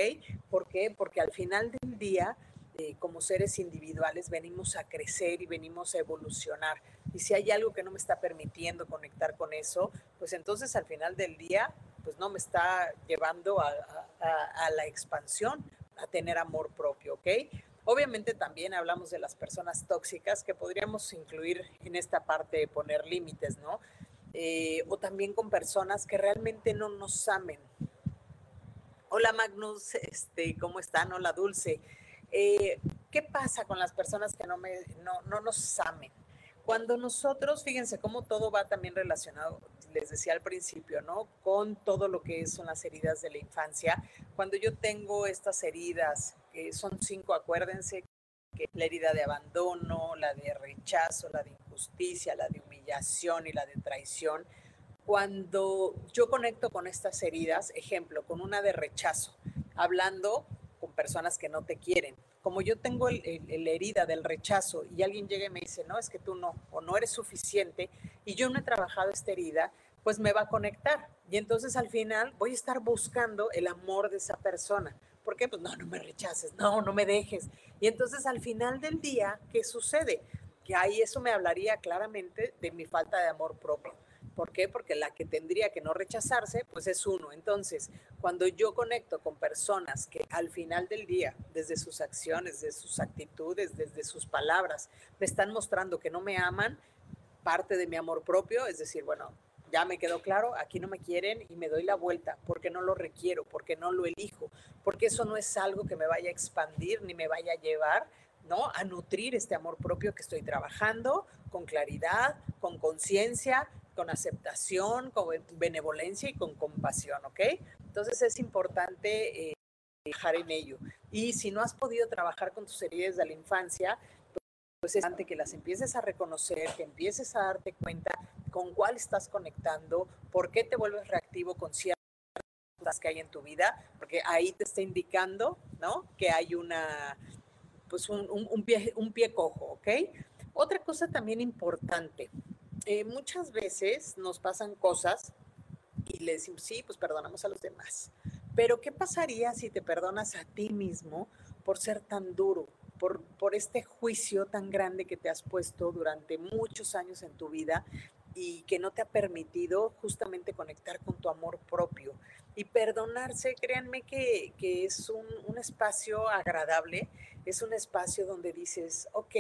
¿Por qué? Porque al final del día, eh, como seres individuales, venimos a crecer y venimos a evolucionar. Y si hay algo que no me está permitiendo conectar con eso, pues entonces al final del día pues no me está llevando a, la expansión, a tener amor propio, ¿ok? Obviamente también hablamos de las personas tóxicas que podríamos incluir en esta parte de poner límites, ¿no? Eh, o también con personas que realmente no nos amen. Hola Magnus, este, ¿cómo están? Hola Dulce. Eh, ¿Qué pasa con las personas que no, me, no, no nos amen? Cuando nosotros, fíjense cómo todo va también relacionado, les decía al principio, ¿no? Con todo lo que son las heridas de la infancia. Cuando yo tengo estas heridas, que son cinco, acuérdense, que la herida de abandono, la de rechazo, la de injusticia, la de humillación y la de traición. Cuando yo conecto con estas heridas, ejemplo, con una de rechazo, hablando con personas que no te quieren. Como yo tengo el, herida del rechazo y alguien llega y me dice, no, es que tú no, o no eres suficiente, y yo no he trabajado esta herida, pues me va a conectar. Y entonces al final voy a estar buscando el amor de esa persona. ¿Por qué? Pues no, no me rechaces, no, no me dejes. Y entonces al final del día, ¿qué sucede? Que ahí eso me hablaría claramente de mi falta de amor propio. ¿Por qué? Porque la que tendría que no rechazarse, pues es uno. Entonces, cuando yo conecto con personas que al final del día, desde sus acciones, desde sus actitudes, desde sus palabras, me están mostrando que no me aman, parte de mi amor propio, es decir, bueno, ya me quedó claro, aquí no me quieren y me doy la vuelta porque no lo requiero, porque no lo elijo, porque eso no es algo que me vaya a expandir ni me vaya a llevar, ¿no? A nutrir este amor propio que estoy trabajando con claridad, con conciencia, con aceptación, con benevolencia y con compasión, ¿ok? Entonces es importante eh, en ello. Y si no has podido trabajar con tus heridas de la infancia, pues es que las empieces a reconocer, que empieces a darte cuenta con cuál estás conectando, por qué te vuelves reactivo con ciertas cosas que hay en tu vida, porque ahí te está indicando, ¿no? Que hay una, pues un, un, pie, un pie cojo, ¿ok? Otra cosa también importante, eh, muchas veces nos pasan cosas y le decimos, sí, pues perdonamos a los demás. Pero ¿qué pasaría si te perdonas a ti mismo por ser tan duro, por, por este juicio tan grande que te has puesto durante muchos años en tu vida y que no te ha permitido justamente conectar con tu amor propio? Y perdonarse, créanme que, que es un, un espacio agradable, es un espacio donde dices, ok,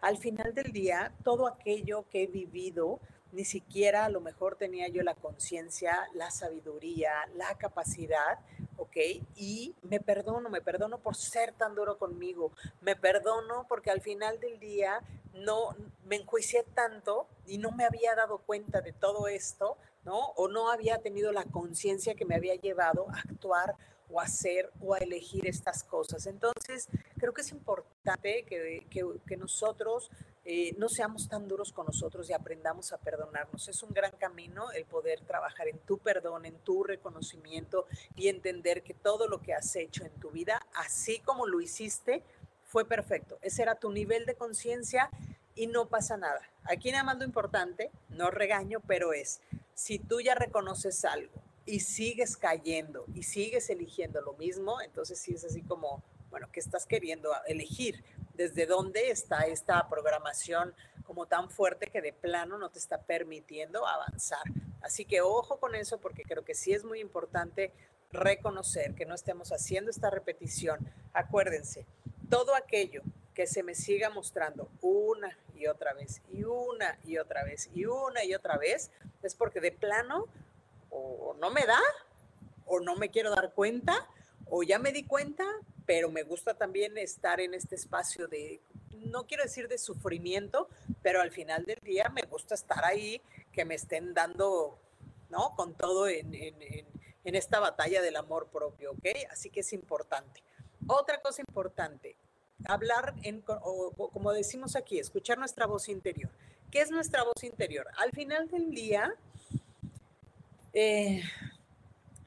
al final del día, todo aquello que he vivido, ni siquiera a lo mejor tenía yo la conciencia, la sabiduría, la capacidad, Y me perdono, me perdono por ser tan duro conmigo, me perdono porque al final del día no me enjuicié tanto y no me había dado cuenta de todo esto, ¿no? O no había tenido la conciencia que me había llevado a actuar o a hacer o a elegir estas cosas. Entonces, creo que es importante que, que, nosotros eh, no seamos tan duros con nosotros y aprendamos a perdonarnos. Es un gran camino el poder trabajar en tu perdón, en tu reconocimiento y entender que todo lo que has hecho en tu vida, así como lo hiciste, fue perfecto. Ese era tu nivel de conciencia y no pasa nada. Aquí nada más lo importante, no regaño, pero es, si tú ya reconoces algo y sigues cayendo y sigues eligiendo lo mismo, entonces sí es así como, bueno, ¿qué estás queriendo elegir? ¿Desde dónde está esta programación como tan fuerte que de plano no te está permitiendo avanzar? Así que ojo con eso porque creo que sí es muy importante reconocer que no estemos haciendo esta repetición. Acuérdense, todo aquello que se me siga mostrando una y otra vez y una y otra vez y una y otra vez, es porque de plano o no me da o no me quiero dar cuenta o ya me di cuenta, pero me gusta también estar en este espacio de, no quiero decir de sufrimiento, pero al final del día me gusta estar ahí, que me estén dando, ¿no? Con todo en, en esta batalla del amor propio, ¿ok? Así que es importante. Otra cosa importante, hablar, en, o, como decimos aquí, escuchar nuestra voz interior. ¿Qué es nuestra voz interior? Al final del día, eh,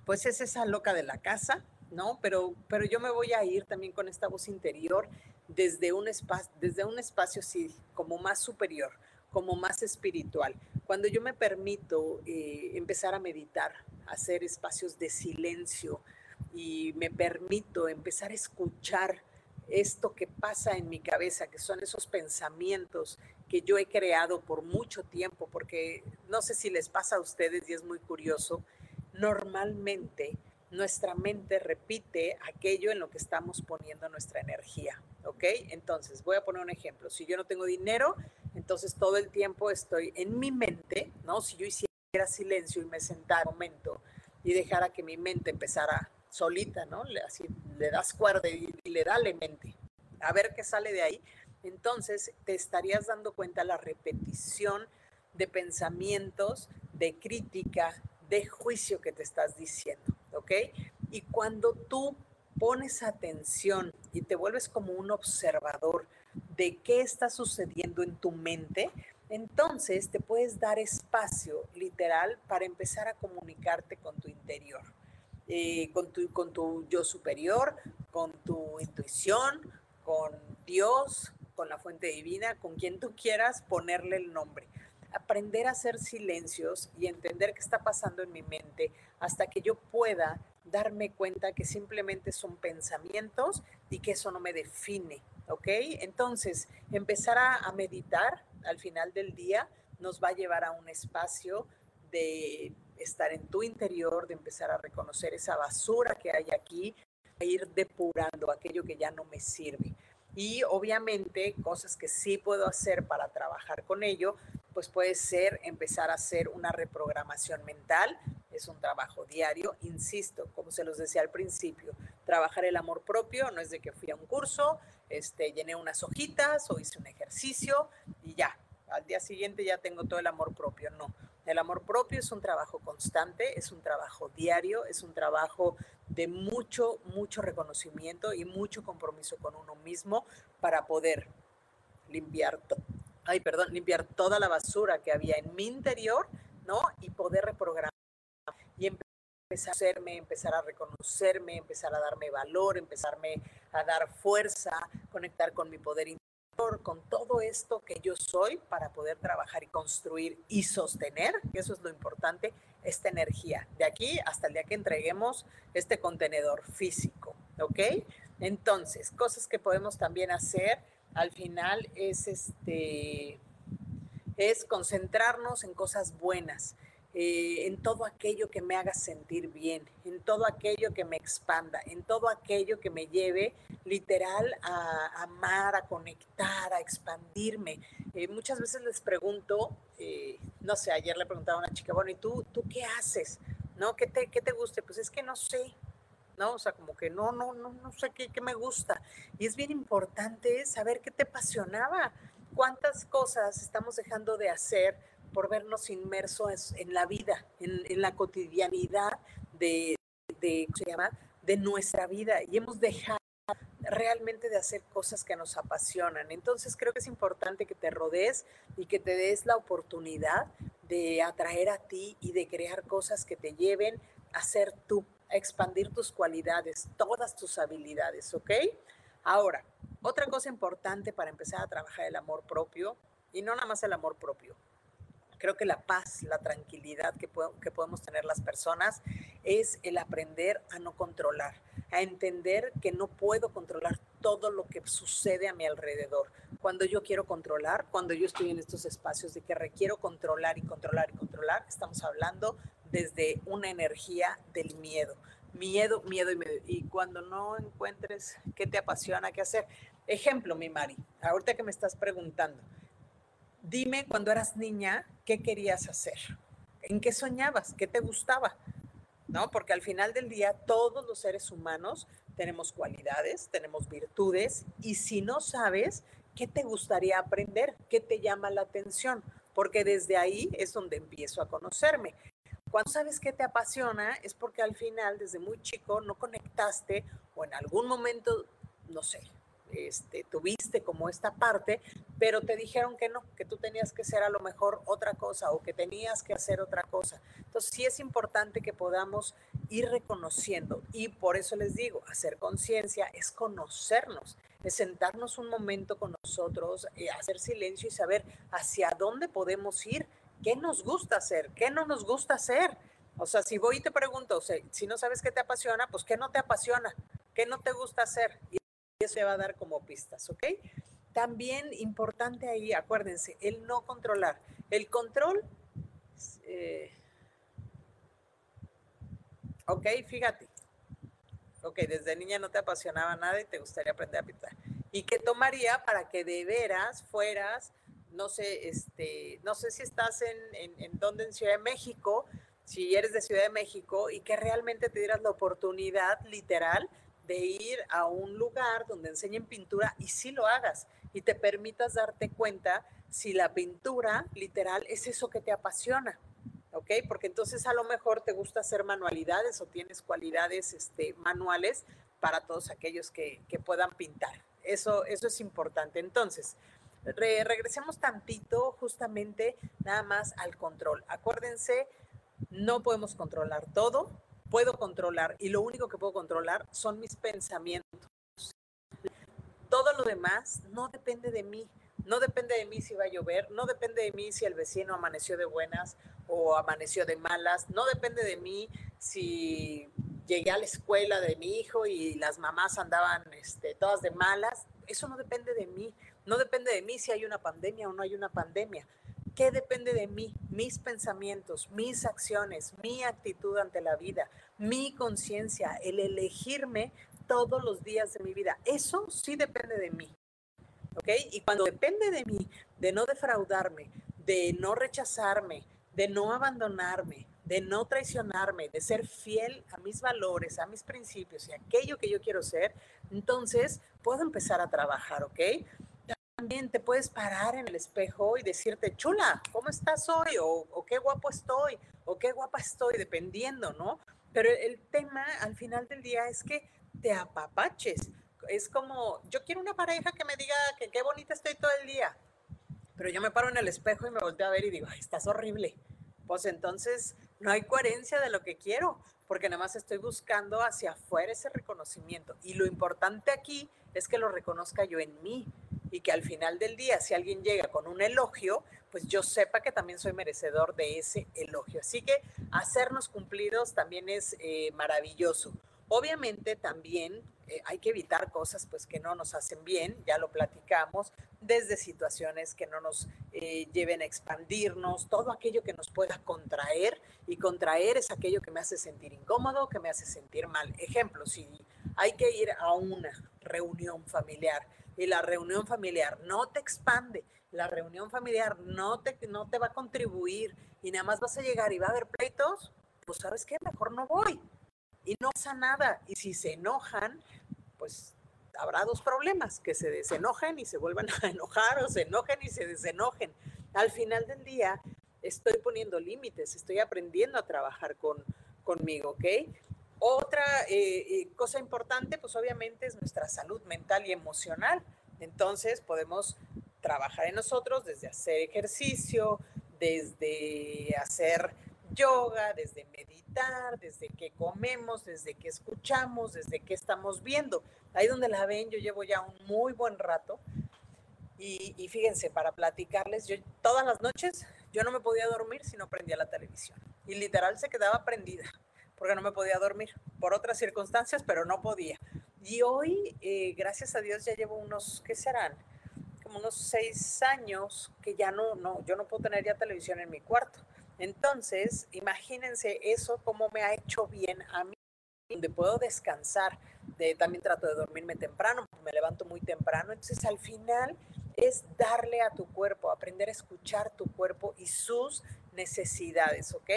pues es esa loca de la casa, ¿no? Pero, pero yo me voy a ir también con esta voz interior desde un, espacio, desde un espacio sí, como más superior, como más espiritual. Cuando yo me permito eh, empezar a meditar, hacer espacios de silencio y me permito empezar a escuchar esto que pasa en mi cabeza, que son esos pensamientos que yo he creado por mucho tiempo, porque no sé si les pasa a ustedes y es muy curioso, normalmente nuestra mente repite aquello en lo que estamos poniendo nuestra energía, ¿ok? Entonces, voy a poner un ejemplo. Si yo no tengo dinero, entonces todo el tiempo estoy en mi mente, ¿no? Si yo hiciera silencio y me sentara un momento y dejara que mi mente empezara solita, ¿no? Así le das cuerda y, le da la mente. A ver qué sale de ahí. Entonces te estarías dando cuenta la repetición de pensamientos, de crítica, de juicio que te estás diciendo, Y cuando tú pones atención y te vuelves como un observador de qué está sucediendo en tu mente, entonces te puedes dar espacio literal para empezar a comunicarte con tu interior. Eh, con, tu, con tu yo superior, con tu intuición, con Dios, con la fuente divina, con quien tú quieras ponerle el nombre. Aprender a hacer silencios y entender qué está pasando en mi mente hasta que yo pueda darme cuenta que simplemente son pensamientos y que eso no me define, ¿ok? Entonces, empezar a, a meditar al final del día nos va a llevar a un espacio de estar en tu interior, de empezar a reconocer esa basura que hay aquí, e ir depurando aquello que ya no me sirve. Y obviamente cosas que sí puedo hacer para trabajar con ello, pues puede ser empezar a hacer una reprogramación mental. Es un trabajo diario, insisto, como se los decía al principio, trabajar el amor propio no es de que fui a un curso, este, llené unas hojitas o hice un ejercicio y ya, al día siguiente ya tengo todo el amor propio. No, el amor propio es un trabajo constante, es un trabajo diario, es un trabajo de mucho, mucho reconocimiento y mucho compromiso con uno mismo para poder limpiar, ay, perdón, limpiar toda la basura que había en mi interior, ¿no? Y poder reprogramar y empezar a hacerme, empezar a reconocerme, empezar a darme valor, empezarme a dar fuerza, conectar con mi poder interior con todo esto que yo soy para poder trabajar y construir y sostener, eso es lo importante, esta energía, de aquí hasta el día que entreguemos este contenedor físico, ¿ok? Entonces, cosas que podemos también hacer al final es este es concentrarnos en cosas buenas, eh, en todo aquello que me haga sentir bien, en todo aquello que me expanda, en todo aquello que me lleve literal a, amar, a conectar, a expandirme. Eh, muchas veces les pregunto, eh, no sé, ayer le preguntaba a una chica, bueno, ¿y tú, tú qué haces? ¿No? ¿Qué te, qué te guste? Pues es que no sé, ¿no? O sea, como que no, no, no, no sé qué, qué me gusta. Y es bien importante saber qué te apasionaba, cuántas cosas estamos dejando de hacer por vernos inmersos en la vida, en, la cotidianidad de, de, se llama? de nuestra vida y hemos dejado realmente de hacer cosas que nos apasionan. Entonces creo que es importante que te rodees y que te des la oportunidad de atraer a ti y de crear cosas que te lleven a ser tú, a expandir tus cualidades, todas tus habilidades, ¿ok? Ahora, otra cosa importante para empezar a trabajar el amor propio, y no nada más el amor propio, creo que la paz, la tranquilidad que, que podemos tener las personas es el aprender a no controlar, a entender que no puedo controlar todo lo que sucede a mi alrededor. Cuando yo quiero controlar, cuando yo estoy en estos espacios de que requiero controlar y controlar y controlar, estamos hablando desde una energía del miedo. Miedo, miedo y miedo. Y cuando no encuentres qué te apasiona, qué hacer. Ejemplo, mi Mari, ahorita que me estás preguntando, dime cuando eras niña, ¿qué querías hacer? ¿En qué soñabas? ¿Qué te gustaba? ¿No? Porque al final del día todos los seres humanos tenemos cualidades, tenemos virtudes y si no sabes, ¿qué te gustaría aprender? ¿Qué te llama la atención? Porque desde ahí es donde empiezo a conocerme. Cuando sabes qué te apasiona es porque al final, desde muy chico, no conectaste o en algún momento, no sé, este, tuviste como esta parte, pero te dijeron que no, que tú tenías que ser a lo mejor otra cosa o que tenías que hacer otra cosa. Entonces sí es importante que podamos ir reconociendo y por eso les digo, hacer conciencia es conocernos, es sentarnos un momento con nosotros, eh, hacer silencio y saber hacia dónde podemos ir, qué nos gusta hacer, qué no nos gusta hacer. O sea, si voy y te pregunto, si no sabes qué te apasiona, pues qué no te apasiona, qué no te gusta hacer. Eso se va a dar como pistas, ¿ok? También importante ahí, acuérdense, el no controlar. El control, eh, ok, fíjate. Ok, desde niña no te apasionaba nada y te gustaría aprender a pintar. ¿Y qué tomaría para que de veras fueras, no sé, este, no sé si estás en, en, en donde en Ciudad de México, si eres de Ciudad de México y que realmente te dieras la oportunidad literal de ir a un lugar donde enseñen pintura y si lo hagas y te permitas darte cuenta si la pintura literal es eso que te apasiona. ¿ok? Porque entonces a lo mejor te gusta hacer manualidades o tienes cualidades este, manuales para todos aquellos que, puedan pintar. Eso, eso es importante. Entonces, regresemos tantito justamente nada más al control. Acuérdense, no podemos controlar todo, puedo controlar y lo único que puedo controlar son mis pensamientos. Todo lo demás no depende de mí. No depende de mí si va a llover, no depende de mí si el vecino amaneció de buenas o amaneció de malas, no depende de mí si llegué a la escuela de mi hijo y las mamás andaban este, todas de malas. Eso no depende de mí. No depende de mí si hay una pandemia o no hay una pandemia. ¿Qué depende de mí? Mis pensamientos, mis acciones, mi actitud ante la vida, mi conciencia, el elegirme todos los días de mi vida. Eso sí depende de mí. ¿Ok? Y cuando depende de mí, de no defraudarme, de no rechazarme, de no abandonarme, de no traicionarme, de ser fiel a mis valores, a mis principios y a aquello que yo quiero ser, entonces puedo empezar a trabajar, ¿ok? También te puedes parar en el espejo y decirte, chula, ¿cómo estás hoy? O, qué guapo estoy, o qué guapa estoy, dependiendo, ¿no? Pero el tema al final del día es que te apapaches. Es como, yo quiero una pareja que me diga que qué bonita estoy todo el día, pero yo me paro en el espejo y me volteo a ver y digo, Ay, estás horrible. Pues entonces no hay coherencia de lo que quiero, porque nada más estoy buscando hacia afuera ese reconocimiento. Y lo importante aquí es que lo reconozca yo en mí, y que al final del día, si alguien llega con un elogio, pues yo sepa que también soy merecedor de ese elogio. Así que hacernos cumplidos también es eh, maravilloso. Obviamente también eh, hay que evitar cosas pues que no nos hacen bien, ya lo platicamos, desde situaciones que no nos eh, lleven a expandirnos, todo aquello que nos pueda contraer y contraer es aquello que me hace sentir incómodo, que me hace sentir mal. Ejemplo, si hay que ir a una reunión familiar y la reunión familiar no te expande, la reunión familiar no te, no te va a contribuir y nada más vas a llegar y va a haber pleitos, pues sabes qué, mejor no voy. Y no pasa nada. Y si se enojan, pues habrá dos problemas, que se desenojen y se vuelvan a enojar o se enojen y se desenojen. Al final del día, estoy poniendo límites, estoy aprendiendo a trabajar con, conmigo, ¿ok? Otra eh, eh, cosa importante, pues obviamente es nuestra salud mental y emocional. Entonces podemos trabajar en nosotros desde hacer ejercicio, desde hacer yoga, desde meditar, desde que comemos, desde que escuchamos, desde que estamos viendo. Ahí donde la ven, yo llevo ya un muy buen rato. Y, fíjense, para platicarles, yo todas las noches yo no me podía dormir si no prendía la televisión. Y literal se quedaba prendida porque no me podía dormir por otras circunstancias, pero no podía. Y hoy, eh, gracias a Dios, ya llevo unos, ¿qué serán? Como unos seis años que ya no, no, yo no puedo tener ya televisión en mi cuarto. Entonces, imagínense eso, cómo me ha hecho bien a mí, donde puedo descansar. De, también trato de dormirme temprano, me levanto muy temprano. Entonces, al final es darle a tu cuerpo, aprender a escuchar tu cuerpo y sus necesidades, ¿ok?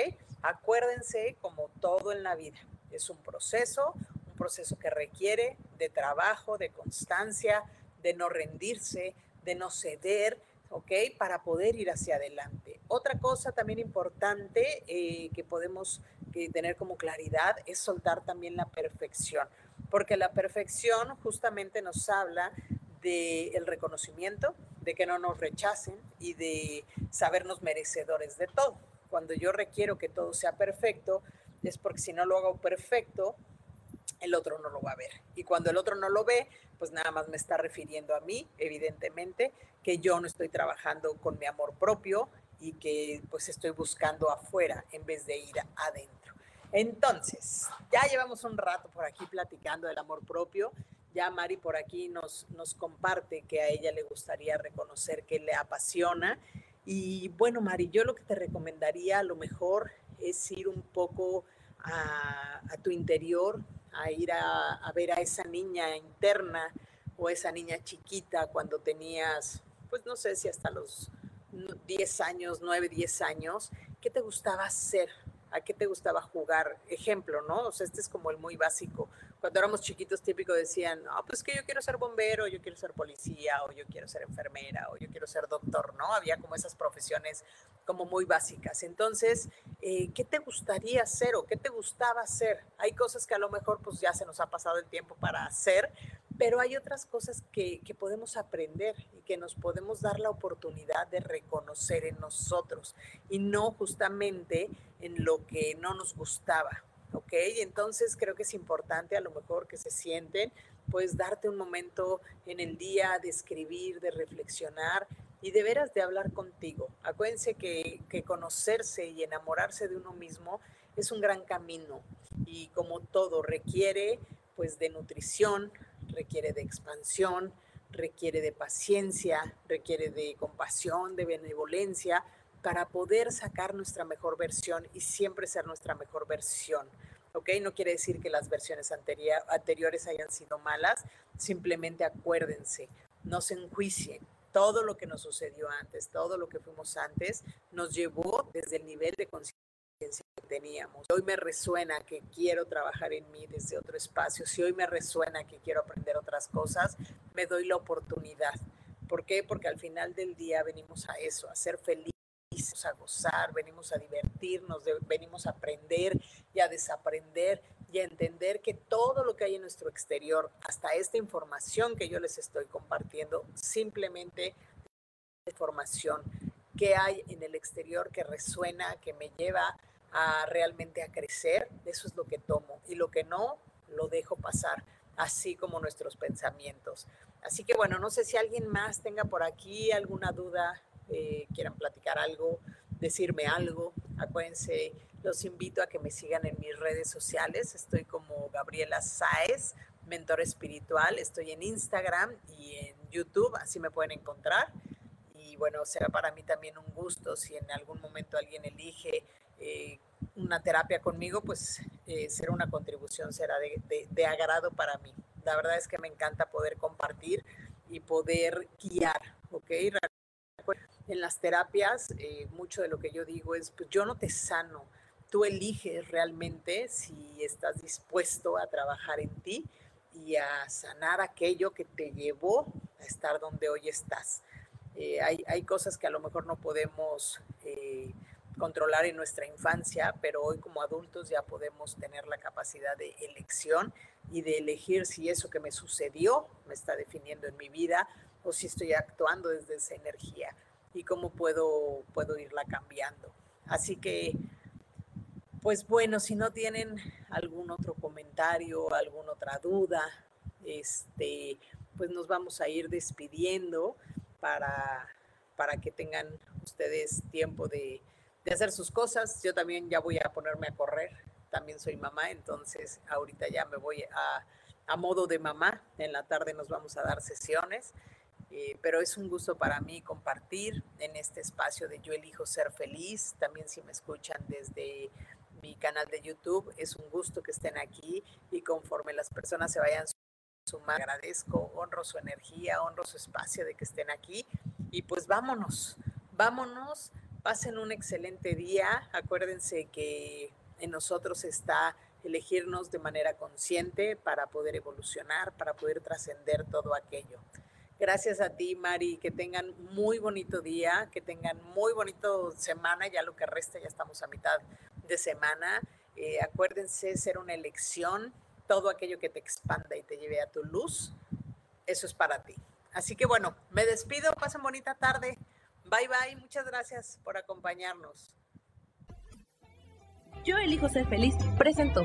Acuérdense, como todo en la vida, es un proceso, un proceso que requiere de trabajo, de constancia, de no rendirse, de no ceder, ¿ok? Para poder ir hacia adelante. Otra cosa también importante eh, que podemos tener como claridad es soltar también la perfección, porque la perfección justamente nos habla del reconocimiento, de que no nos rechacen y de sabernos merecedores de todo. Cuando yo requiero que todo sea perfecto, es porque si no lo hago perfecto, el otro no lo va a ver. Y cuando el otro no lo ve, pues nada más me está refiriendo a mí, evidentemente, que yo no estoy trabajando con mi amor propio y que pues estoy buscando afuera en vez de ir adentro. Entonces, ya llevamos un rato por aquí platicando del amor propio ya Mari por aquí nos, nos comparte que a ella le gustaría reconocer que le apasiona. Y bueno, Mari, yo lo que te recomendaría a lo mejor es ir un poco a, tu interior, a ir a, a, ver a esa niña interna o esa niña chiquita cuando tenías, pues no sé si hasta los 10 años, 9, 10 años, ¿qué te gustaba hacer? ¿A qué te gustaba jugar? Ejemplo, ¿no? O sea, este es como el muy básico cuando éramos chiquitos típico decían, no, pues que yo quiero ser bombero, yo quiero ser policía, o yo quiero ser enfermera, o yo quiero ser doctor, ¿no? Había como esas profesiones como muy básicas. Entonces, eh, ¿qué te gustaría hacer o qué te gustaba hacer? Hay cosas que a lo mejor pues ya se nos ha pasado el tiempo para hacer, pero hay otras cosas que, que podemos aprender y que nos podemos dar la oportunidad de reconocer en nosotros y no justamente en lo que no nos gustaba ¿ok? Entonces creo que es importante a lo mejor que se sienten, pues darte un momento en el día de escribir, de reflexionar y de veras de hablar contigo. Acuérdense que, que conocerse y enamorarse de uno mismo es un gran camino y como todo requiere pues de nutrición, requiere de expansión, requiere de paciencia, requiere de compasión, de benevolencia, para poder sacar nuestra mejor versión y siempre ser nuestra mejor versión. ¿Ok? No quiere decir que las versiones anteriores hayan sido malas, simplemente acuérdense, no se enjuicien. Todo lo que nos sucedió antes, todo lo que fuimos antes, nos llevó desde el nivel de conciencia que teníamos. Hoy me resuena que quiero trabajar en mí desde otro espacio. Si hoy me resuena que quiero aprender otras cosas, me doy la oportunidad. ¿Por qué? Porque al final del día venimos a eso, a ser felices a gozar, venimos a divertirnos, venimos a aprender y a desaprender y a entender que todo lo que hay en nuestro exterior, hasta esta información que yo les estoy compartiendo, simplemente información que hay en el exterior que resuena, que me lleva a realmente a crecer, eso es lo que tomo y lo que no, lo dejo pasar, así como nuestros pensamientos. Así que bueno, no sé si alguien más tenga por aquí alguna duda eh, quieran platicar algo, decirme algo, acuérdense, los invito a que me sigan en mis redes sociales. Estoy como Gabriela Saez, mentor espiritual. Estoy en Instagram y en YouTube, así me pueden encontrar. Y bueno, será para mí también un gusto si en algún momento alguien elige eh, una terapia conmigo, pues eh, será una contribución, será de, de agrado para mí. La verdad es que me encanta poder compartir y poder guiar, ¿ok? En las terapias, eh, mucho de lo que yo digo es, pues yo no te sano, tú eliges realmente si estás dispuesto a trabajar en ti y a sanar aquello que te llevó a estar donde hoy estás. Eh, hay, hay, cosas que a lo mejor no podemos eh, controlar en nuestra infancia, pero hoy como adultos ya podemos tener la capacidad de elección y de elegir si eso que me sucedió me está definiendo en mi vida o si estoy actuando desde esa energía y cómo puedo, puedo irla cambiando. Así que, pues bueno, si no tienen algún otro comentario, alguna otra duda, este, pues nos vamos a ir despidiendo para, para que tengan ustedes tiempo de, de hacer sus cosas. Yo también ya voy a ponerme a correr, también soy mamá, entonces ahorita ya me voy a, a modo de mamá. En la tarde nos vamos a dar sesiones, eh, pero es un gusto para mí compartir en este espacio de Yo elijo ser feliz. También si me escuchan desde mi canal de YouTube, es un gusto que estén aquí y conforme las personas se vayan sumando, agradezco, honro su energía, honro su espacio de que estén aquí y pues vámonos, vámonos Pasen un excelente día. Acuérdense que en nosotros está elegirnos de manera consciente para poder evolucionar, para poder trascender todo aquello. Gracias a ti, Mari. Que tengan muy bonito día, que tengan muy bonito semana. Ya lo que resta, ya estamos a mitad de semana. Eh, acuérdense ser una elección. Todo aquello que te expanda y te lleve a tu luz, eso es para ti. Así que bueno, me despido. Pasen bonita tarde. Bye bye, muchas gracias por acompañarnos. Yo elijo ser feliz, presentó.